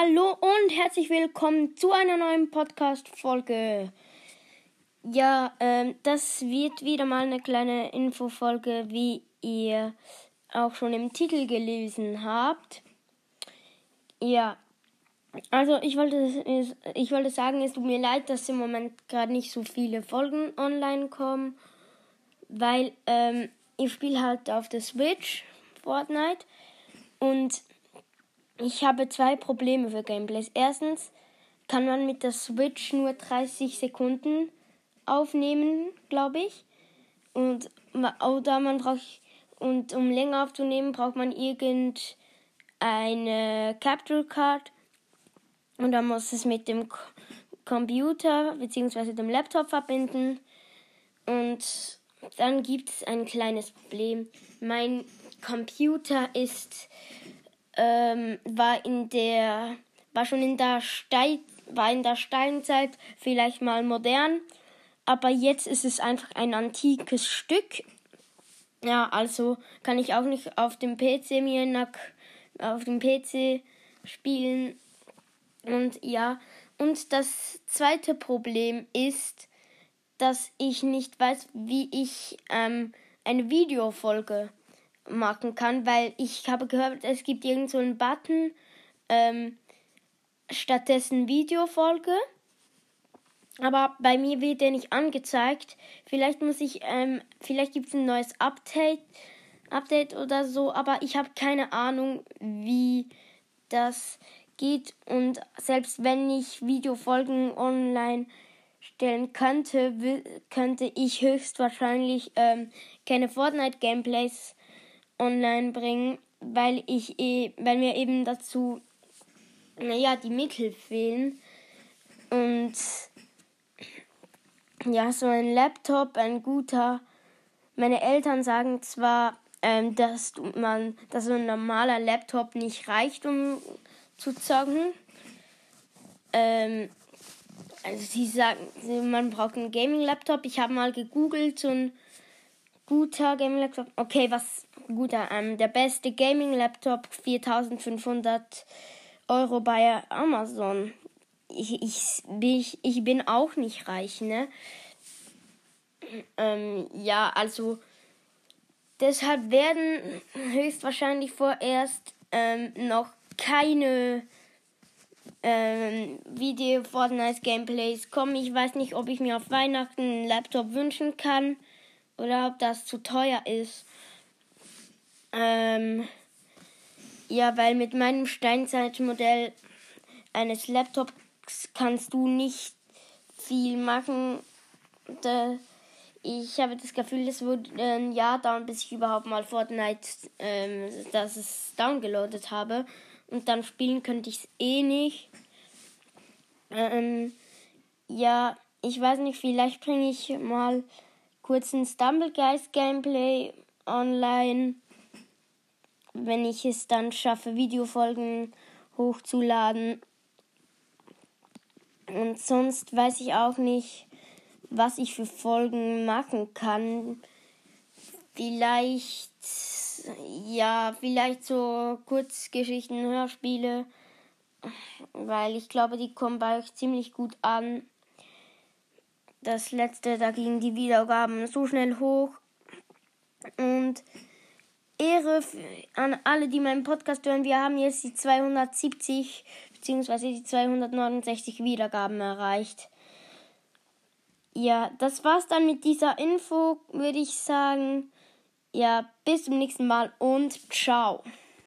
Hallo und herzlich willkommen zu einer neuen Podcast-Folge. Ja, ähm, das wird wieder mal eine kleine Infofolge, wie ihr auch schon im Titel gelesen habt. Ja, also ich wollte, ich wollte sagen, es tut mir leid, dass im Moment gerade nicht so viele Folgen online kommen, weil ähm, ich spiele halt auf der Switch Fortnite und ich habe zwei Probleme für Gameplays. Erstens kann man mit der Switch nur 30 Sekunden aufnehmen, glaube ich. Und oder man braucht und um länger aufzunehmen, braucht man irgendeine Capture Card und dann muss es mit dem Computer bzw. dem Laptop verbinden und dann gibt es ein kleines Problem. Mein Computer ist ähm, war in der war schon in der Stein war in der Steinzeit vielleicht mal modern, aber jetzt ist es einfach ein antikes Stück. Ja, also kann ich auch nicht auf dem PC mir auf dem PC spielen und ja, und das zweite Problem ist, dass ich nicht weiß, wie ich ähm, eine Videofolge machen kann, weil ich habe gehört, es gibt irgend so einen Button, ähm, stattdessen Videofolge. Aber bei mir wird der nicht angezeigt. Vielleicht muss ich, ähm, vielleicht gibt es ein neues Update, Update oder so, aber ich habe keine Ahnung, wie das geht. Und selbst wenn ich Videofolgen online stellen könnte, könnte ich höchstwahrscheinlich ähm, keine Fortnite-Gameplays online bringen, weil ich eh, weil mir eben dazu naja, die Mittel fehlen. Und ja, so ein Laptop, ein guter. Meine Eltern sagen zwar, ähm, dass man, dass so ein normaler Laptop nicht reicht, um zu zocken. Ähm, also sie sagen, man braucht einen Gaming-Laptop. Ich habe mal gegoogelt, so ein guter Gaming-Laptop. Okay, was guter? Ähm, der beste Gaming-Laptop 4500 Euro bei Amazon. Ich, ich, ich, ich bin auch nicht reich, ne? Ähm, ja, also deshalb werden höchstwahrscheinlich vorerst ähm, noch keine ähm, Video Fortnite Gameplays kommen. Ich weiß nicht, ob ich mir auf Weihnachten einen Laptop wünschen kann oder ob das zu teuer ist. Ähm, ja, weil mit meinem Steinzeitmodell eines Laptops kannst du nicht viel machen. Ich habe das Gefühl, es wird ein Jahr dauern, bis ich überhaupt mal Fortnite, ähm, dass es downgeloadet habe. Und dann spielen könnte ich es eh nicht. Ähm, ja, ich weiß nicht, vielleicht bringe ich mal kurz ein Stumblegeist Gameplay online, wenn ich es dann schaffe, Videofolgen hochzuladen. Und sonst weiß ich auch nicht, was ich für Folgen machen kann. Vielleicht, ja, vielleicht so Kurzgeschichten, Hörspiele, weil ich glaube, die kommen bei euch ziemlich gut an das letzte, da gingen die Wiedergaben so schnell hoch. Und Ehre an alle, die meinen Podcast hören. Wir haben jetzt die 270 bzw. die 269 Wiedergaben erreicht. Ja, das war's dann mit dieser Info, würde ich sagen. Ja, bis zum nächsten Mal und ciao.